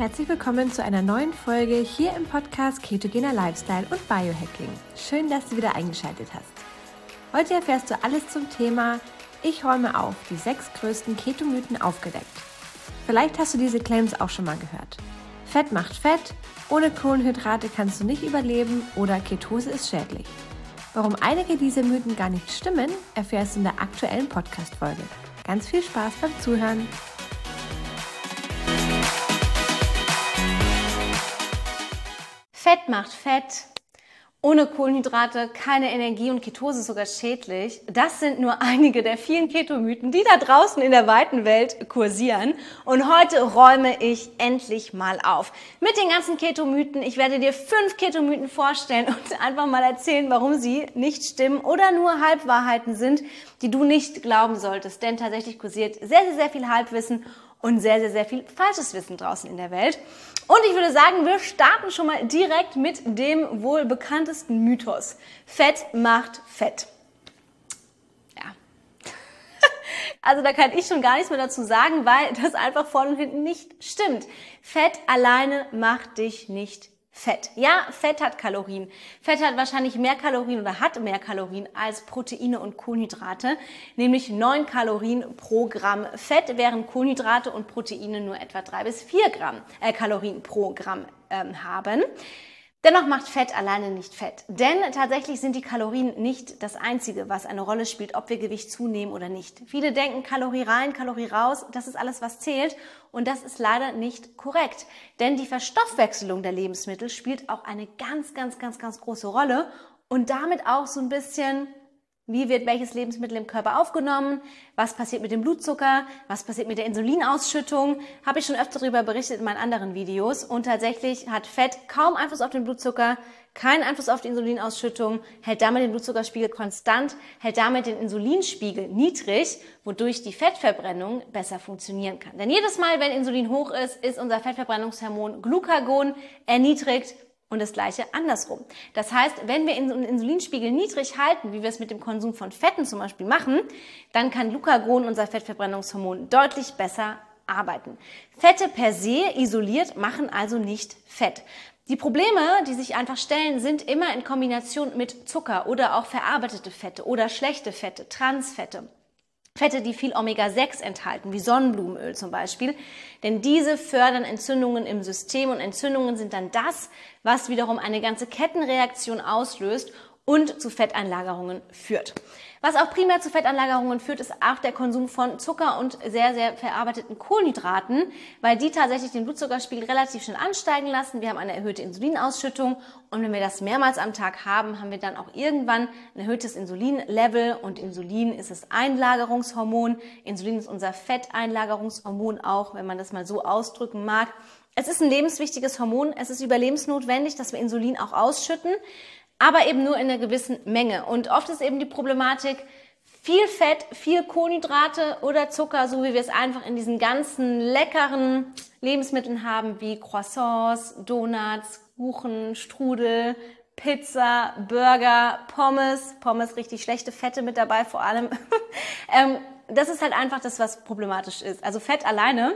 Herzlich willkommen zu einer neuen Folge hier im Podcast Ketogener Lifestyle und Biohacking. Schön, dass du wieder eingeschaltet hast. Heute erfährst du alles zum Thema Ich räume auf, die sechs größten Ketomythen aufgedeckt. Vielleicht hast du diese Claims auch schon mal gehört. Fett macht Fett, ohne Kohlenhydrate kannst du nicht überleben oder Ketose ist schädlich. Warum einige dieser Mythen gar nicht stimmen, erfährst du in der aktuellen Podcast-Folge. Ganz viel Spaß beim Zuhören! Fett macht Fett. Ohne Kohlenhydrate keine Energie und Ketose sogar schädlich. Das sind nur einige der vielen Ketomythen, die da draußen in der weiten Welt kursieren. Und heute räume ich endlich mal auf. Mit den ganzen Ketomythen. Ich werde dir fünf Ketomythen vorstellen und einfach mal erzählen, warum sie nicht stimmen oder nur Halbwahrheiten sind, die du nicht glauben solltest. Denn tatsächlich kursiert sehr, sehr, sehr viel Halbwissen und sehr, sehr, sehr viel falsches Wissen draußen in der Welt. Und ich würde sagen, wir starten schon mal direkt mit dem wohl bekanntesten Mythos. Fett macht Fett. Ja. Also da kann ich schon gar nichts mehr dazu sagen, weil das einfach vorne und hinten nicht stimmt. Fett alleine macht dich nicht Fett. Ja, Fett hat Kalorien. Fett hat wahrscheinlich mehr Kalorien oder hat mehr Kalorien als Proteine und Kohlenhydrate, nämlich 9 Kalorien pro Gramm Fett, während Kohlenhydrate und Proteine nur etwa 3 bis 4 Gramm, äh, Kalorien pro Gramm ähm, haben. Dennoch macht Fett alleine nicht Fett. Denn tatsächlich sind die Kalorien nicht das Einzige, was eine Rolle spielt, ob wir Gewicht zunehmen oder nicht. Viele denken Kalorie rein, Kalorie raus, das ist alles, was zählt. Und das ist leider nicht korrekt. Denn die Verstoffwechselung der Lebensmittel spielt auch eine ganz, ganz, ganz, ganz große Rolle und damit auch so ein bisschen wie wird welches Lebensmittel im Körper aufgenommen? Was passiert mit dem Blutzucker? Was passiert mit der Insulinausschüttung? Habe ich schon öfter darüber berichtet in meinen anderen Videos. Und tatsächlich hat Fett kaum Einfluss auf den Blutzucker, keinen Einfluss auf die Insulinausschüttung, hält damit den Blutzuckerspiegel konstant, hält damit den Insulinspiegel niedrig, wodurch die Fettverbrennung besser funktionieren kann. Denn jedes Mal, wenn Insulin hoch ist, ist unser Fettverbrennungshormon Glucagon erniedrigt und das gleiche andersrum. Das heißt, wenn wir den Insulinspiegel niedrig halten, wie wir es mit dem Konsum von Fetten zum Beispiel machen, dann kann Glucagon, unser Fettverbrennungshormon, deutlich besser arbeiten. Fette per se isoliert machen also nicht Fett. Die Probleme, die sich einfach stellen, sind immer in Kombination mit Zucker oder auch verarbeitete Fette oder schlechte Fette, Transfette. Fette, die viel Omega-6 enthalten, wie Sonnenblumenöl zum Beispiel. Denn diese fördern Entzündungen im System und Entzündungen sind dann das, was wiederum eine ganze Kettenreaktion auslöst und zu Fetteinlagerungen führt. Was auch primär zu Fettanlagerungen führt, ist auch der Konsum von Zucker und sehr, sehr verarbeiteten Kohlenhydraten, weil die tatsächlich den Blutzuckerspiegel relativ schnell ansteigen lassen. Wir haben eine erhöhte Insulinausschüttung und wenn wir das mehrmals am Tag haben, haben wir dann auch irgendwann ein erhöhtes Insulinlevel und Insulin ist das Einlagerungshormon. Insulin ist unser Fetteinlagerungshormon auch, wenn man das mal so ausdrücken mag. Es ist ein lebenswichtiges Hormon. Es ist überlebensnotwendig, dass wir Insulin auch ausschütten aber eben nur in einer gewissen Menge. Und oft ist eben die Problematik, viel Fett, viel Kohlenhydrate oder Zucker, so wie wir es einfach in diesen ganzen leckeren Lebensmitteln haben, wie Croissants, Donuts, Kuchen, Strudel, Pizza, Burger, Pommes, Pommes richtig schlechte Fette mit dabei vor allem. ähm, das ist halt einfach das, was problematisch ist. Also Fett alleine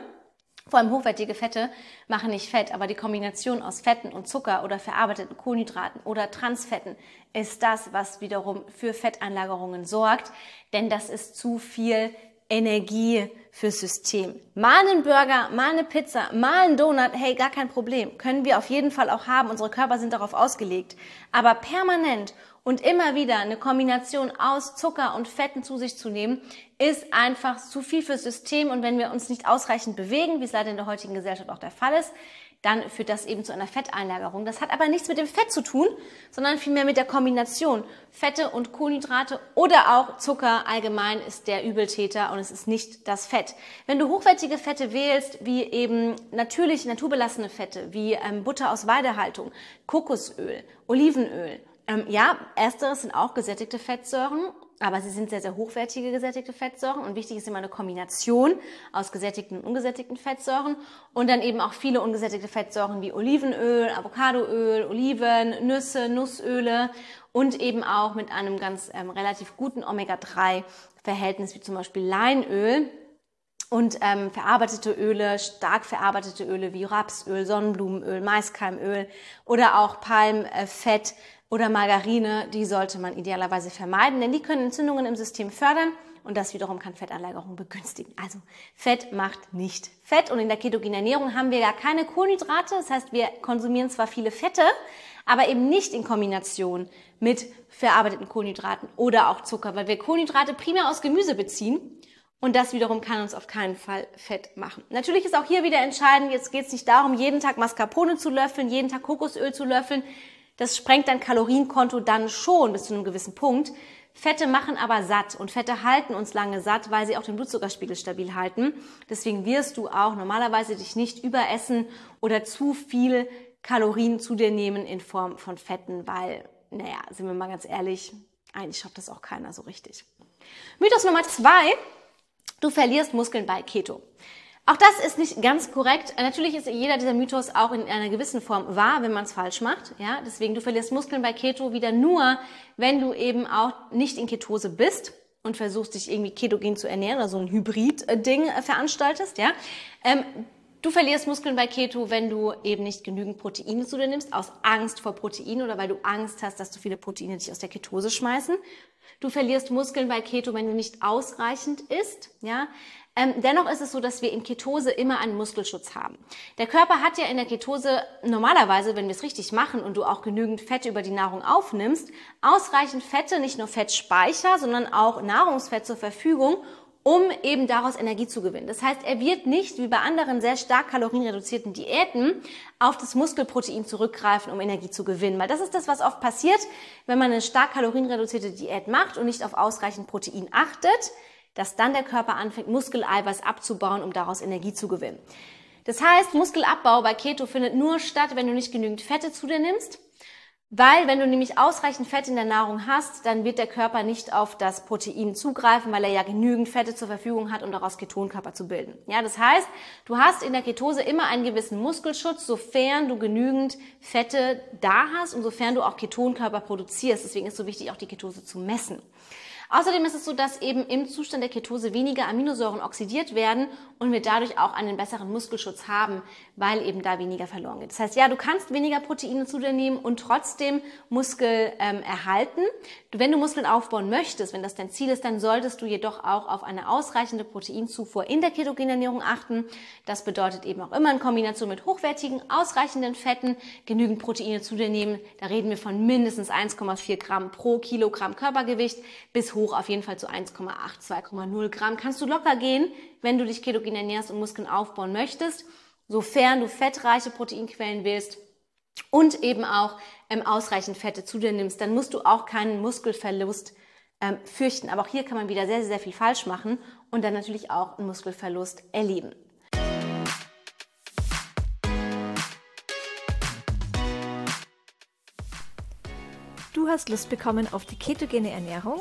vor allem hochwertige Fette machen nicht Fett, aber die Kombination aus Fetten und Zucker oder verarbeiteten Kohlenhydraten oder Transfetten ist das, was wiederum für Fetteinlagerungen sorgt, denn das ist zu viel Energie fürs System. Mal einen Burger, mal eine Pizza, mal einen Donut, hey, gar kein Problem. Können wir auf jeden Fall auch haben. Unsere Körper sind darauf ausgelegt. Aber permanent und immer wieder eine Kombination aus Zucker und Fetten zu sich zu nehmen, ist einfach zu viel fürs System. Und wenn wir uns nicht ausreichend bewegen, wie es leider in der heutigen Gesellschaft auch der Fall ist, dann führt das eben zu einer Fetteinlagerung. Das hat aber nichts mit dem Fett zu tun, sondern vielmehr mit der Kombination Fette und Kohlenhydrate oder auch Zucker allgemein ist der Übeltäter und es ist nicht das Fett. Wenn du hochwertige Fette wählst, wie eben natürlich naturbelassene Fette, wie ähm, Butter aus Weidehaltung, Kokosöl, Olivenöl, ähm, ja, ersteres sind auch gesättigte Fettsäuren, aber sie sind sehr, sehr hochwertige gesättigte Fettsäuren. Und wichtig ist immer eine Kombination aus gesättigten und ungesättigten Fettsäuren. Und dann eben auch viele ungesättigte Fettsäuren wie Olivenöl, Avocadoöl, Oliven, Nüsse, Nussöle. Und eben auch mit einem ganz ähm, relativ guten Omega-3-Verhältnis wie zum Beispiel Leinöl. Und ähm, verarbeitete Öle, stark verarbeitete Öle wie Rapsöl, Sonnenblumenöl, Maiskeimöl oder auch Palmfett oder Margarine, die sollte man idealerweise vermeiden, denn die können Entzündungen im System fördern und das wiederum kann Fettanlagerung begünstigen. Also Fett macht nicht Fett und in der ketogenen Ernährung haben wir ja keine Kohlenhydrate, das heißt, wir konsumieren zwar viele Fette, aber eben nicht in Kombination mit verarbeiteten Kohlenhydraten oder auch Zucker, weil wir Kohlenhydrate primär aus Gemüse beziehen und das wiederum kann uns auf keinen Fall fett machen. Natürlich ist auch hier wieder entscheidend, jetzt geht es nicht darum, jeden Tag Mascarpone zu löffeln, jeden Tag Kokosöl zu löffeln. Das sprengt dein Kalorienkonto dann schon bis zu einem gewissen Punkt. Fette machen aber satt und Fette halten uns lange satt, weil sie auch den Blutzuckerspiegel stabil halten. Deswegen wirst du auch normalerweise dich nicht überessen oder zu viel Kalorien zu dir nehmen in Form von Fetten, weil, naja, sind wir mal ganz ehrlich, eigentlich schafft das auch keiner so richtig. Mythos Nummer zwei, du verlierst Muskeln bei Keto. Auch das ist nicht ganz korrekt. Natürlich ist jeder dieser Mythos auch in einer gewissen Form wahr, wenn man es falsch macht. Ja, deswegen du verlierst Muskeln bei Keto wieder nur, wenn du eben auch nicht in Ketose bist und versuchst dich irgendwie ketogen zu ernähren oder so ein Hybrid-Ding äh, veranstaltest. Ja, ähm, Du verlierst Muskeln bei Keto, wenn du eben nicht genügend Proteine zu dir nimmst, aus Angst vor Protein oder weil du Angst hast, dass zu viele Proteine dich aus der Ketose schmeißen. Du verlierst Muskeln bei Keto, wenn du nicht ausreichend isst. Ja, ähm, dennoch ist es so, dass wir in Ketose immer einen Muskelschutz haben. Der Körper hat ja in der Ketose normalerweise, wenn wir es richtig machen und du auch genügend Fette über die Nahrung aufnimmst, ausreichend Fette, nicht nur Fettspeicher, sondern auch Nahrungsfett zur Verfügung, um eben daraus Energie zu gewinnen. Das heißt, er wird nicht wie bei anderen sehr stark kalorienreduzierten Diäten auf das Muskelprotein zurückgreifen, um Energie zu gewinnen. Weil das ist das, was oft passiert, wenn man eine stark kalorienreduzierte Diät macht und nicht auf ausreichend Protein achtet dass dann der Körper anfängt, Muskeleiweiß abzubauen, um daraus Energie zu gewinnen. Das heißt, Muskelabbau bei Keto findet nur statt, wenn du nicht genügend Fette zu dir nimmst. Weil wenn du nämlich ausreichend Fett in der Nahrung hast, dann wird der Körper nicht auf das Protein zugreifen, weil er ja genügend Fette zur Verfügung hat, um daraus Ketonkörper zu bilden. Ja, das heißt, du hast in der Ketose immer einen gewissen Muskelschutz, sofern du genügend Fette da hast und sofern du auch Ketonkörper produzierst. Deswegen ist es so wichtig, auch die Ketose zu messen. Außerdem ist es so, dass eben im Zustand der Ketose weniger Aminosäuren oxidiert werden und wir dadurch auch einen besseren Muskelschutz haben, weil eben da weniger verloren geht. Das heißt, ja, du kannst weniger Proteine zu dir nehmen und trotzdem Muskel ähm, erhalten. Wenn du Muskeln aufbauen möchtest, wenn das dein Ziel ist, dann solltest du jedoch auch auf eine ausreichende Proteinzufuhr in der ketogenen Ernährung achten. Das bedeutet eben auch immer in Kombination mit hochwertigen, ausreichenden Fetten genügend Proteine zu dir nehmen. Da reden wir von mindestens 1,4 Gramm pro Kilogramm Körpergewicht bis hoch auf jeden Fall zu 1,8, 2,0 Gramm. Kannst du locker gehen, wenn du dich ketogen ernährst und Muskeln aufbauen möchtest, sofern du fettreiche Proteinquellen willst und eben auch ähm, ausreichend Fette zu dir nimmst, dann musst du auch keinen Muskelverlust ähm, fürchten. Aber auch hier kann man wieder sehr, sehr viel falsch machen und dann natürlich auch einen Muskelverlust erleben. Du hast Lust bekommen auf die ketogene Ernährung?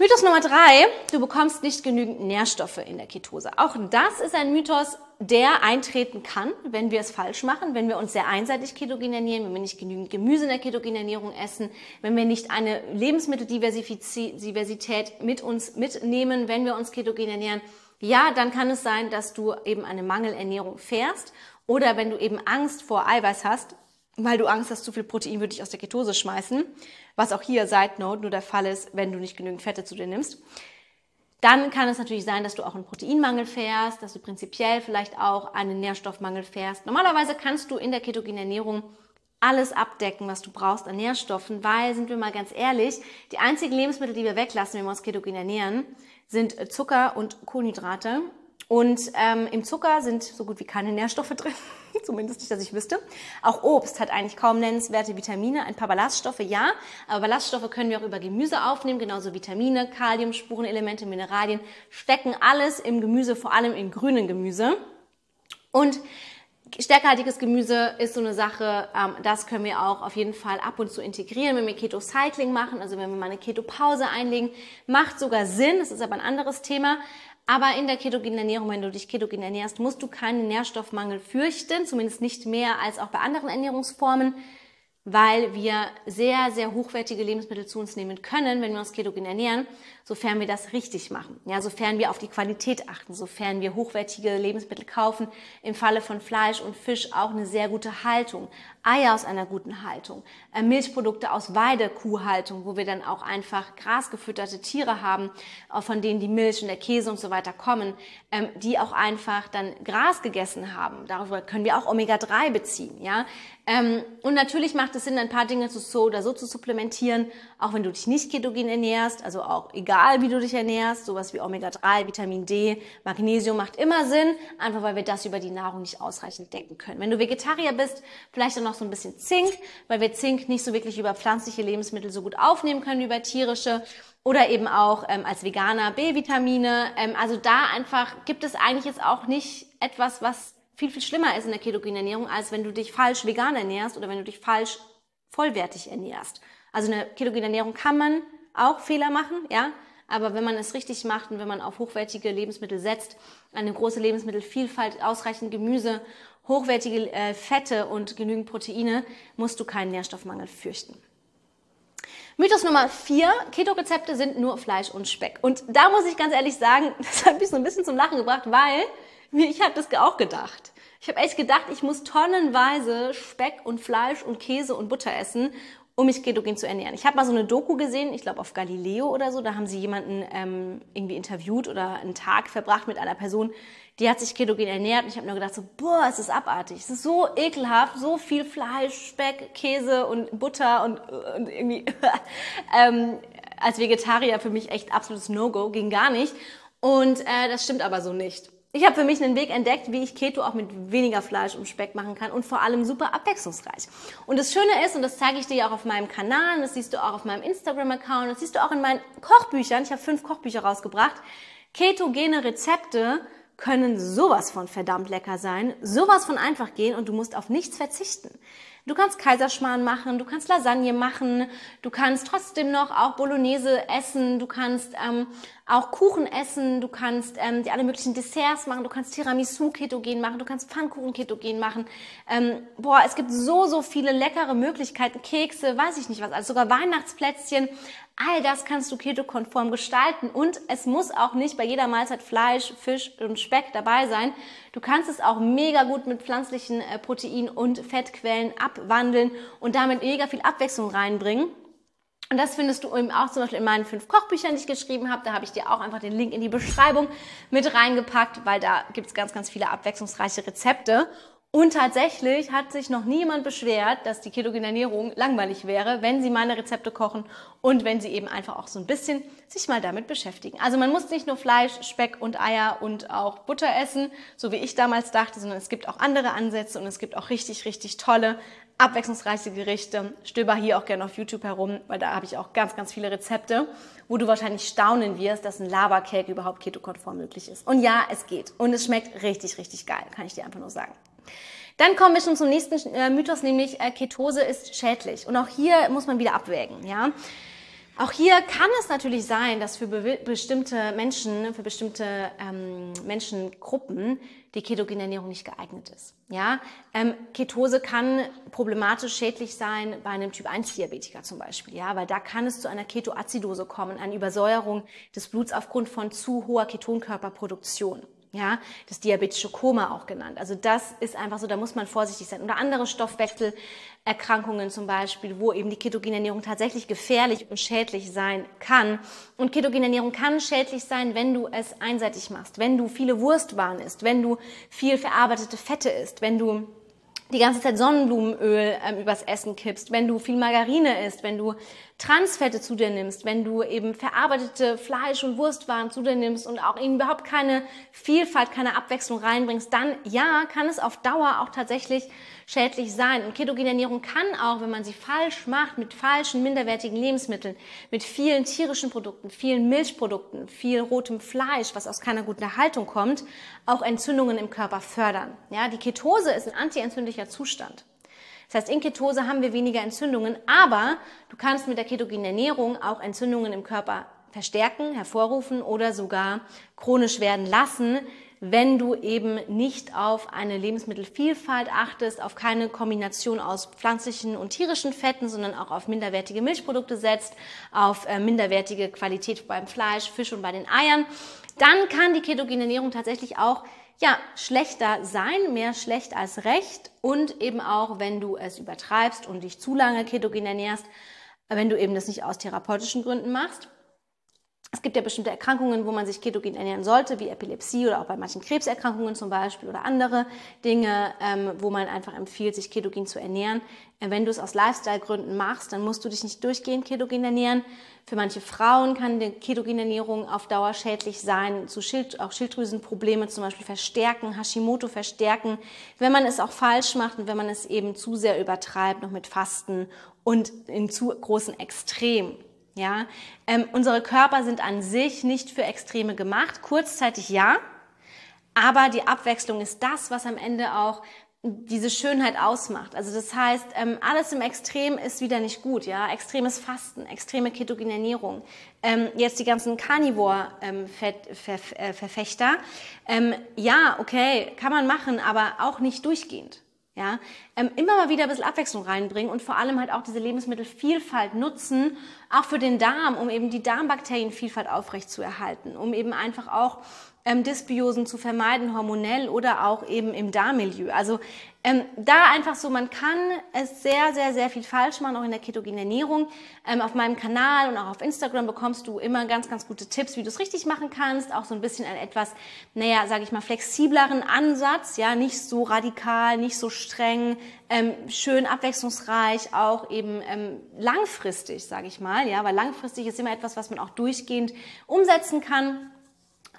Mythos Nummer drei, du bekommst nicht genügend Nährstoffe in der Ketose. Auch das ist ein Mythos, der eintreten kann, wenn wir es falsch machen, wenn wir uns sehr einseitig ketogen ernähren, wenn wir nicht genügend Gemüse in der ketogenen Ernährung essen, wenn wir nicht eine Lebensmitteldiversität mit uns mitnehmen, wenn wir uns ketogen ernähren. Ja, dann kann es sein, dass du eben eine Mangelernährung fährst oder wenn du eben Angst vor Eiweiß hast, weil du Angst hast, zu viel Protein würde dich aus der Ketose schmeißen, was auch hier Side Note nur der Fall ist, wenn du nicht genügend Fette zu dir nimmst. Dann kann es natürlich sein, dass du auch einen Proteinmangel fährst, dass du prinzipiell vielleicht auch einen Nährstoffmangel fährst. Normalerweise kannst du in der ketogenen Ernährung alles abdecken, was du brauchst an Nährstoffen, weil, sind wir mal ganz ehrlich, die einzigen Lebensmittel, die wir weglassen, wenn wir uns ketogen ernähren, sind Zucker und Kohlenhydrate. Und ähm, im Zucker sind so gut wie keine Nährstoffe drin. Zumindest nicht, dass ich wüsste. Auch Obst hat eigentlich kaum nennenswerte Vitamine, ein paar Ballaststoffe, ja. Aber Ballaststoffe können wir auch über Gemüse aufnehmen, genauso Vitamine, Kalium, Spurenelemente, Mineralien stecken alles im Gemüse, vor allem im grünen Gemüse. Und Stärkehaltiges Gemüse ist so eine Sache, ähm, das können wir auch auf jeden Fall ab und zu integrieren, wenn wir Keto-Cycling machen, also wenn wir mal eine Keto-Pause einlegen. Macht sogar Sinn, das ist aber ein anderes Thema. Aber in der ketogenen Ernährung, wenn du dich ketogen ernährst, musst du keinen Nährstoffmangel fürchten, zumindest nicht mehr als auch bei anderen Ernährungsformen weil wir sehr, sehr hochwertige Lebensmittel zu uns nehmen können, wenn wir uns ketogen ernähren, sofern wir das richtig machen. Ja, sofern wir auf die Qualität achten, sofern wir hochwertige Lebensmittel kaufen, im Falle von Fleisch und Fisch auch eine sehr gute Haltung, Eier aus einer guten Haltung, äh, Milchprodukte aus Weidekuhhaltung, wo wir dann auch einfach grasgefütterte Tiere haben, äh, von denen die Milch und der Käse und so weiter kommen, ähm, die auch einfach dann Gras gegessen haben. Darüber können wir auch Omega-3 beziehen, ja. Ähm, und natürlich macht es Sinn, ein paar Dinge so oder so zu supplementieren, auch wenn du dich nicht ketogen ernährst, also auch egal wie du dich ernährst, sowas wie Omega-3, Vitamin D, Magnesium macht immer Sinn, einfach weil wir das über die Nahrung nicht ausreichend decken können. Wenn du Vegetarier bist, vielleicht dann noch so ein bisschen Zink, weil wir Zink nicht so wirklich über pflanzliche Lebensmittel so gut aufnehmen können wie über tierische oder eben auch ähm, als Veganer B-Vitamine. Ähm, also da einfach gibt es eigentlich jetzt auch nicht etwas, was viel, viel schlimmer ist in der ketogenen Ernährung, als wenn du dich falsch vegan ernährst oder wenn du dich falsch vollwertig ernährst. Also in der ketogenen Ernährung kann man auch Fehler machen, ja, aber wenn man es richtig macht und wenn man auf hochwertige Lebensmittel setzt, eine große Lebensmittelvielfalt, ausreichend Gemüse, hochwertige äh, Fette und genügend Proteine, musst du keinen Nährstoffmangel fürchten. Mythos Nummer vier, Keto-Rezepte sind nur Fleisch und Speck. Und da muss ich ganz ehrlich sagen, das hat mich so ein bisschen zum Lachen gebracht, weil ich habe das auch gedacht. Ich habe echt gedacht, ich muss tonnenweise Speck und Fleisch und Käse und Butter essen, um mich ketogen zu ernähren. Ich habe mal so eine Doku gesehen, ich glaube auf Galileo oder so, da haben sie jemanden ähm, irgendwie interviewt oder einen Tag verbracht mit einer Person, die hat sich ketogen ernährt und ich habe nur gedacht so, boah, es ist abartig, es ist so ekelhaft, so viel Fleisch, Speck, Käse und Butter und, und irgendwie ähm, als Vegetarier für mich echt absolutes No-Go, ging gar nicht. Und äh, das stimmt aber so nicht. Ich habe für mich einen Weg entdeckt, wie ich Keto auch mit weniger Fleisch und Speck machen kann und vor allem super abwechslungsreich. Und das Schöne ist, und das zeige ich dir auch auf meinem Kanal, das siehst du auch auf meinem Instagram-Account, das siehst du auch in meinen Kochbüchern, ich habe fünf Kochbücher rausgebracht, ketogene Rezepte können sowas von verdammt lecker sein, sowas von einfach gehen und du musst auf nichts verzichten. Du kannst Kaiserschmarrn machen, du kannst Lasagne machen, du kannst trotzdem noch auch Bolognese essen, du kannst ähm, auch Kuchen essen, du kannst ähm, die alle möglichen Desserts machen, du kannst Tiramisu ketogen machen, du kannst Pfannkuchen ketogen machen. Ähm, boah, es gibt so, so viele leckere Möglichkeiten, Kekse, weiß ich nicht was, also sogar Weihnachtsplätzchen. All das kannst du ketokonform gestalten und es muss auch nicht bei jeder Mahlzeit Fleisch, Fisch und Speck dabei sein. Du kannst es auch mega gut mit pflanzlichen äh, Protein- und Fettquellen abwandeln und damit mega viel Abwechslung reinbringen. Und das findest du eben auch zum Beispiel in meinen fünf Kochbüchern, die ich geschrieben habe. Da habe ich dir auch einfach den Link in die Beschreibung mit reingepackt, weil da gibt es ganz, ganz viele abwechslungsreiche Rezepte. Und tatsächlich hat sich noch niemand beschwert, dass die ketogene Ernährung langweilig wäre, wenn sie meine Rezepte kochen und wenn sie eben einfach auch so ein bisschen sich mal damit beschäftigen. Also man muss nicht nur Fleisch, Speck und Eier und auch Butter essen, so wie ich damals dachte, sondern es gibt auch andere Ansätze und es gibt auch richtig, richtig tolle abwechslungsreiche Gerichte. Stöber hier auch gerne auf YouTube herum, weil da habe ich auch ganz, ganz viele Rezepte, wo du wahrscheinlich staunen wirst, dass ein Lava-Cake überhaupt ketokonform möglich ist. Und ja, es geht. Und es schmeckt richtig, richtig geil, kann ich dir einfach nur sagen. Dann kommen wir schon zum nächsten äh, Mythos, nämlich äh, Ketose ist schädlich. Und auch hier muss man wieder abwägen, ja. Auch hier kann es natürlich sein, dass für be bestimmte Menschen, für bestimmte ähm, Menschengruppen die ketogene Ernährung nicht geeignet ist. Ja, ähm, Ketose kann problematisch schädlich sein bei einem Typ 1 Diabetiker zum Beispiel. Ja, weil da kann es zu einer Ketoazidose kommen, einer Übersäuerung des Bluts aufgrund von zu hoher Ketonkörperproduktion ja, das diabetische Koma auch genannt. Also das ist einfach so, da muss man vorsichtig sein. Oder andere Stoffwechselerkrankungen zum Beispiel, wo eben die ketogene Ernährung tatsächlich gefährlich und schädlich sein kann. Und ketogene Ernährung kann schädlich sein, wenn du es einseitig machst, wenn du viele Wurstwaren isst, wenn du viel verarbeitete Fette isst, wenn du die ganze Zeit Sonnenblumenöl ähm, übers Essen kippst, wenn du viel Margarine isst, wenn du Transfette zu dir nimmst, wenn du eben verarbeitete Fleisch- und Wurstwaren zu dir nimmst und auch eben überhaupt keine Vielfalt, keine Abwechslung reinbringst, dann ja, kann es auf Dauer auch tatsächlich schädlich sein. Und ketogene Ernährung kann auch, wenn man sie falsch macht, mit falschen, minderwertigen Lebensmitteln, mit vielen tierischen Produkten, vielen Milchprodukten, viel rotem Fleisch, was aus keiner guten Erhaltung kommt, auch Entzündungen im Körper fördern. Ja, die Ketose ist ein antientzündlicher Zustand. Das heißt, in Ketose haben wir weniger Entzündungen, aber du kannst mit der ketogenen Ernährung auch Entzündungen im Körper verstärken, hervorrufen oder sogar chronisch werden lassen, wenn du eben nicht auf eine Lebensmittelvielfalt achtest, auf keine Kombination aus pflanzlichen und tierischen Fetten, sondern auch auf minderwertige Milchprodukte setzt, auf äh, minderwertige Qualität beim Fleisch, Fisch und bei den Eiern, dann kann die ketogene Ernährung tatsächlich auch ja, schlechter sein, mehr schlecht als recht und eben auch, wenn du es übertreibst und dich zu lange ketogen ernährst, wenn du eben das nicht aus therapeutischen Gründen machst es gibt ja bestimmte Erkrankungen, wo man sich ketogen ernähren sollte, wie Epilepsie oder auch bei manchen Krebserkrankungen zum Beispiel oder andere Dinge, ähm, wo man einfach empfiehlt, sich ketogen zu ernähren. Äh, wenn du es aus Lifestyle-Gründen machst, dann musst du dich nicht durchgehend ketogen ernähren. Für manche Frauen kann die ketogene Ernährung auf Dauer schädlich sein, zu Schild, auch Schilddrüsenprobleme zum Beispiel verstärken, Hashimoto verstärken, wenn man es auch falsch macht und wenn man es eben zu sehr übertreibt, noch mit Fasten und in zu großen Extrem. Ja, ähm, unsere Körper sind an sich nicht für Extreme gemacht. Kurzzeitig ja, aber die Abwechslung ist das, was am Ende auch diese Schönheit ausmacht. Also das heißt, ähm, alles im Extrem ist wieder nicht gut, ja. Extremes Fasten, extreme ketogene Ernährung. Ähm, jetzt die ganzen Carnivore-Verfechter. Ähm, ja, okay, kann man machen, aber auch nicht durchgehend. Ja, ähm, immer mal wieder ein bisschen Abwechslung reinbringen und vor allem halt auch diese Lebensmittelvielfalt nutzen, auch für den Darm, um eben die Darmbakterienvielfalt aufrechtzuerhalten, um eben einfach auch ähm, Dysbiosen zu vermeiden, hormonell oder auch eben im Darmmilieu. Also ähm, da einfach so, man kann es sehr, sehr, sehr viel falsch machen, auch in der ketogenen Ernährung. Ähm, auf meinem Kanal und auch auf Instagram bekommst du immer ganz, ganz gute Tipps, wie du es richtig machen kannst. Auch so ein bisschen einen etwas, naja, sage ich mal, flexibleren Ansatz, ja, nicht so radikal, nicht so streng, ähm, schön abwechslungsreich, auch eben ähm, langfristig, sage ich mal, ja, weil langfristig ist immer etwas, was man auch durchgehend umsetzen kann.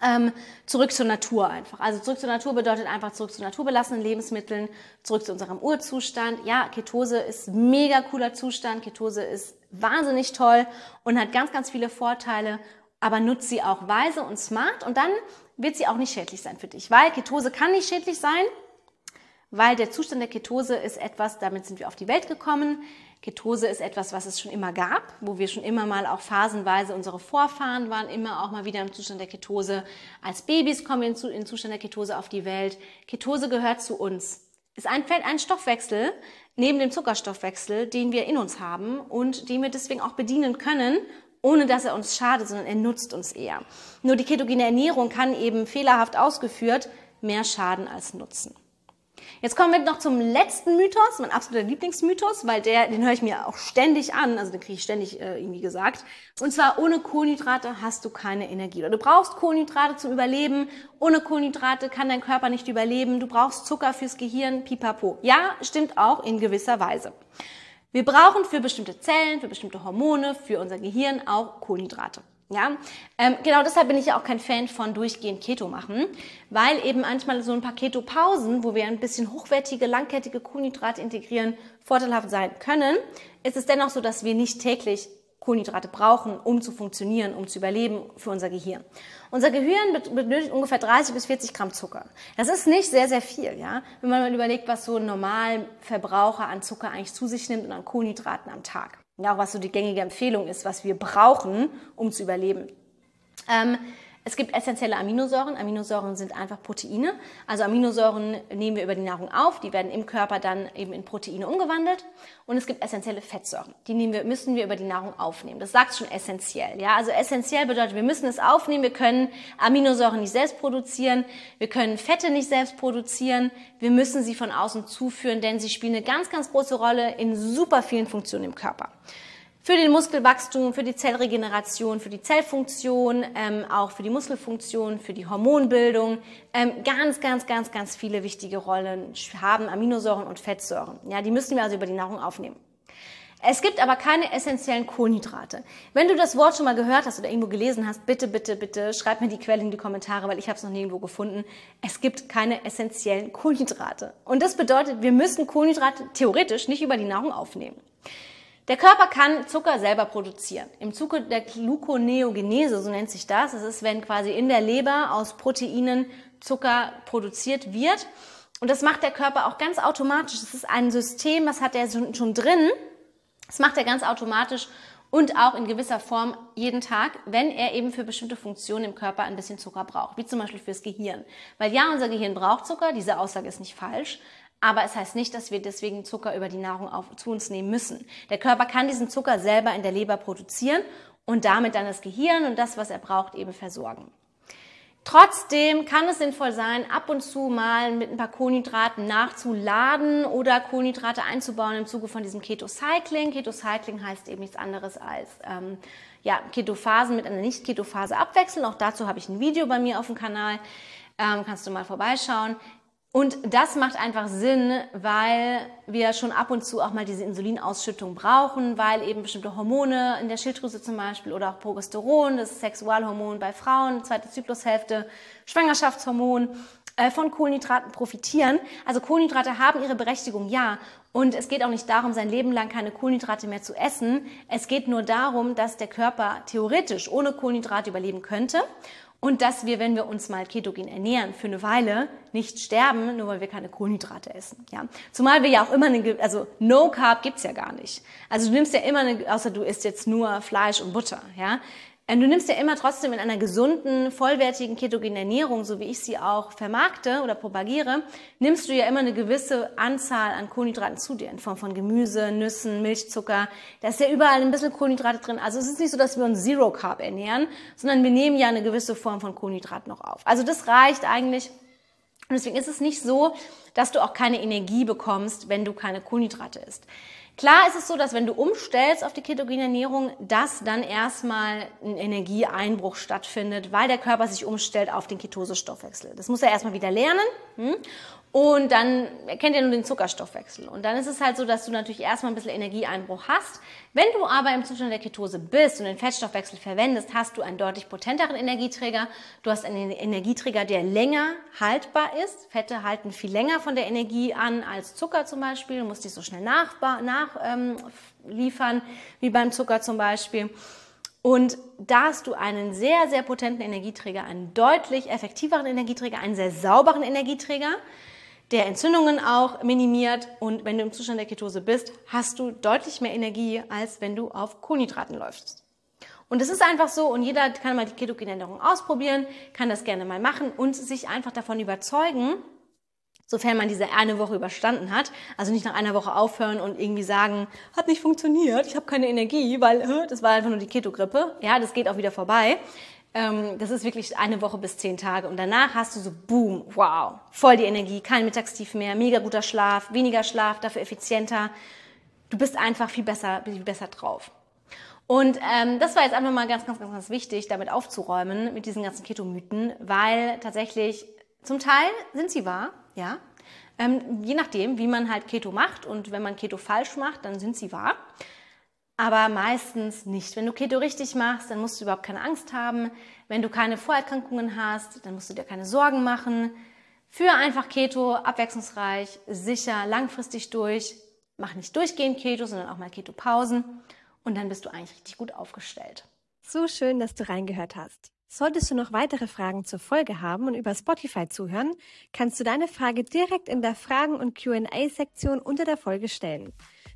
Ähm, zurück zur Natur einfach. Also zurück zur Natur bedeutet einfach zurück zu naturbelassenen Lebensmitteln, zurück zu unserem Urzustand. Ja, Ketose ist mega cooler Zustand. Ketose ist wahnsinnig toll und hat ganz, ganz viele Vorteile, aber nutzt sie auch weise und smart und dann wird sie auch nicht schädlich sein für dich, weil Ketose kann nicht schädlich sein, weil der Zustand der Ketose ist etwas, damit sind wir auf die Welt gekommen. Ketose ist etwas, was es schon immer gab, wo wir schon immer mal auch phasenweise, unsere Vorfahren waren immer auch mal wieder im Zustand der Ketose. Als Babys kommen wir in den Zustand der Ketose auf die Welt. Ketose gehört zu uns. Ist ein, ein Stoffwechsel neben dem Zuckerstoffwechsel, den wir in uns haben und den wir deswegen auch bedienen können, ohne dass er uns schadet, sondern er nutzt uns eher. Nur die ketogene Ernährung kann eben fehlerhaft ausgeführt mehr schaden als nutzen. Jetzt kommen wir noch zum letzten Mythos, mein absoluter Lieblingsmythos, weil der, den höre ich mir auch ständig an, also den kriege ich ständig äh, irgendwie gesagt. Und zwar ohne Kohlenhydrate hast du keine Energie. Oder du brauchst Kohlenhydrate zum Überleben. Ohne Kohlenhydrate kann dein Körper nicht überleben. Du brauchst Zucker fürs Gehirn, pipapo. Ja, stimmt auch in gewisser Weise. Wir brauchen für bestimmte Zellen, für bestimmte Hormone, für unser Gehirn auch Kohlenhydrate. Ja, ähm, genau deshalb bin ich ja auch kein Fan von durchgehend Keto machen, weil eben manchmal so ein paar Keto-Pausen, wo wir ein bisschen hochwertige, langkettige Kohlenhydrate integrieren, vorteilhaft sein können, ist es dennoch so, dass wir nicht täglich Kohlenhydrate brauchen, um zu funktionieren, um zu überleben für unser Gehirn. Unser Gehirn benötigt ungefähr 30 bis 40 Gramm Zucker. Das ist nicht sehr, sehr viel, ja. Wenn man mal überlegt, was so ein Normalverbraucher an Zucker eigentlich zu sich nimmt und an Kohlenhydraten am Tag ja auch was so die gängige Empfehlung ist, was wir brauchen, um zu überleben. Ähm, es gibt essentielle Aminosäuren. Aminosäuren sind einfach Proteine. Also Aminosäuren nehmen wir über die Nahrung auf, die werden im Körper dann eben in Proteine umgewandelt. Und es gibt essentielle Fettsäuren. Die wir, müssen wir über die Nahrung aufnehmen. Das sagt schon essentiell. Ja, also essentiell bedeutet, wir müssen es aufnehmen. Wir können Aminosäuren nicht selbst produzieren. Wir können Fette nicht selbst produzieren. Wir müssen sie von außen zuführen, denn sie spielen eine ganz, ganz große Rolle in super vielen Funktionen im Körper. Für den Muskelwachstum, für die Zellregeneration, für die Zellfunktion, ähm, auch für die Muskelfunktion, für die Hormonbildung. Ähm, ganz, ganz, ganz, ganz viele wichtige Rollen haben Aminosäuren und Fettsäuren. Ja, die müssen wir also über die Nahrung aufnehmen. Es gibt aber keine essentiellen Kohlenhydrate. Wenn du das Wort schon mal gehört hast oder irgendwo gelesen hast, bitte, bitte, bitte schreib mir die Quelle in die Kommentare, weil ich habe es noch nirgendwo gefunden. Es gibt keine essentiellen Kohlenhydrate. Und das bedeutet, wir müssen Kohlenhydrate theoretisch nicht über die Nahrung aufnehmen. Der Körper kann Zucker selber produzieren. Im Zuge der Gluconeogenese, so nennt sich das, das ist, wenn quasi in der Leber aus Proteinen Zucker produziert wird. Und das macht der Körper auch ganz automatisch. Das ist ein System, das hat er schon drin. Das macht er ganz automatisch und auch in gewisser Form jeden Tag, wenn er eben für bestimmte Funktionen im Körper ein bisschen Zucker braucht, wie zum Beispiel fürs Gehirn. Weil ja, unser Gehirn braucht Zucker, diese Aussage ist nicht falsch, aber es heißt nicht, dass wir deswegen Zucker über die Nahrung auf, zu uns nehmen müssen. Der Körper kann diesen Zucker selber in der Leber produzieren und damit dann das Gehirn und das, was er braucht, eben versorgen. Trotzdem kann es sinnvoll sein, ab und zu mal mit ein paar Kohlenhydraten nachzuladen oder Kohlenhydrate einzubauen im Zuge von diesem Ketocycling. Ketocycling heißt eben nichts anderes als ähm, ja, Ketophasen mit einer Nicht-Ketophase abwechseln. Auch dazu habe ich ein Video bei mir auf dem Kanal. Ähm, kannst du mal vorbeischauen. Und das macht einfach Sinn, weil wir schon ab und zu auch mal diese Insulinausschüttung brauchen, weil eben bestimmte Hormone in der Schilddrüse zum Beispiel oder auch Progesteron, das Sexualhormon bei Frauen, zweite Zyklushälfte, Schwangerschaftshormon, äh, von Kohlenhydraten profitieren. Also Kohlenhydrate haben ihre Berechtigung, ja. Und es geht auch nicht darum, sein Leben lang keine Kohlenhydrate mehr zu essen. Es geht nur darum, dass der Körper theoretisch ohne Kohlenhydrate überleben könnte und dass wir, wenn wir uns mal ketogen ernähren, für eine Weile nicht sterben, nur weil wir keine Kohlenhydrate essen. Ja? Zumal wir ja auch immer eine, also No Carb gibt's ja gar nicht. Also du nimmst ja immer eine, außer du isst jetzt nur Fleisch und Butter. Ja? Ähm, du nimmst ja immer trotzdem in einer gesunden, vollwertigen ketogenen Ernährung, so wie ich sie auch vermarkte oder propagiere, nimmst du ja immer eine gewisse Anzahl an Kohlenhydraten zu dir in Form von Gemüse, Nüssen, Milchzucker. Da ist ja überall ein bisschen Kohlenhydrate drin. Also es ist nicht so, dass wir uns Zero Carb ernähren, sondern wir nehmen ja eine gewisse Form von Kohlenhydrat noch auf. Also das reicht eigentlich. Und deswegen ist es nicht so, dass du auch keine Energie bekommst, wenn du keine Kohlenhydrate isst. Klar ist es so, dass wenn du umstellst auf die ketogene Ernährung, dass dann erstmal ein Energieeinbruch stattfindet, weil der Körper sich umstellt auf den Ketosestoffwechsel. Das muss er erstmal wieder lernen. Hm? Und dann erkennt er nur den Zuckerstoffwechsel. Und dann ist es halt so, dass du natürlich erstmal ein bisschen Energieeinbruch hast. Wenn du aber im Zustand der Ketose bist und den Fettstoffwechsel verwendest, hast du einen deutlich potenteren Energieträger. Du hast einen Energieträger, der länger haltbar ist. Fette halten viel länger von der Energie an als Zucker zum Beispiel. Du musst dich so schnell nachliefern nach, ähm, wie beim Zucker zum Beispiel. Und da hast du einen sehr, sehr potenten Energieträger, einen deutlich effektiveren Energieträger, einen sehr sauberen Energieträger der Entzündungen auch minimiert. Und wenn du im Zustand der Ketose bist, hast du deutlich mehr Energie, als wenn du auf Kohlenhydraten läufst. Und es ist einfach so, und jeder kann mal die ketogene Ernährung ausprobieren, kann das gerne mal machen und sich einfach davon überzeugen, sofern man diese eine Woche überstanden hat. Also nicht nach einer Woche aufhören und irgendwie sagen, hat nicht funktioniert, ich habe keine Energie, weil das war einfach nur die Ketogrippe. Ja, das geht auch wieder vorbei. Ähm, das ist wirklich eine Woche bis zehn Tage. Und danach hast du so, boom, wow, voll die Energie, kein Mittagstief mehr, mega guter Schlaf, weniger Schlaf, dafür effizienter. Du bist einfach viel besser, viel besser drauf. Und ähm, das war jetzt einfach mal ganz, ganz, ganz, ganz wichtig, damit aufzuräumen mit diesen ganzen Ketomythen, weil tatsächlich zum Teil sind sie wahr, ja. Ähm, je nachdem, wie man halt Keto macht und wenn man Keto falsch macht, dann sind sie wahr aber meistens nicht. Wenn du Keto richtig machst, dann musst du überhaupt keine Angst haben. Wenn du keine Vorerkrankungen hast, dann musst du dir keine Sorgen machen. Führe einfach Keto abwechslungsreich, sicher, langfristig durch. Mach nicht durchgehend Keto, sondern auch mal Keto-Pausen. Und dann bist du eigentlich richtig gut aufgestellt. So schön, dass du reingehört hast. Solltest du noch weitere Fragen zur Folge haben und über Spotify zuhören, kannst du deine Frage direkt in der Fragen- und QA-Sektion unter der Folge stellen.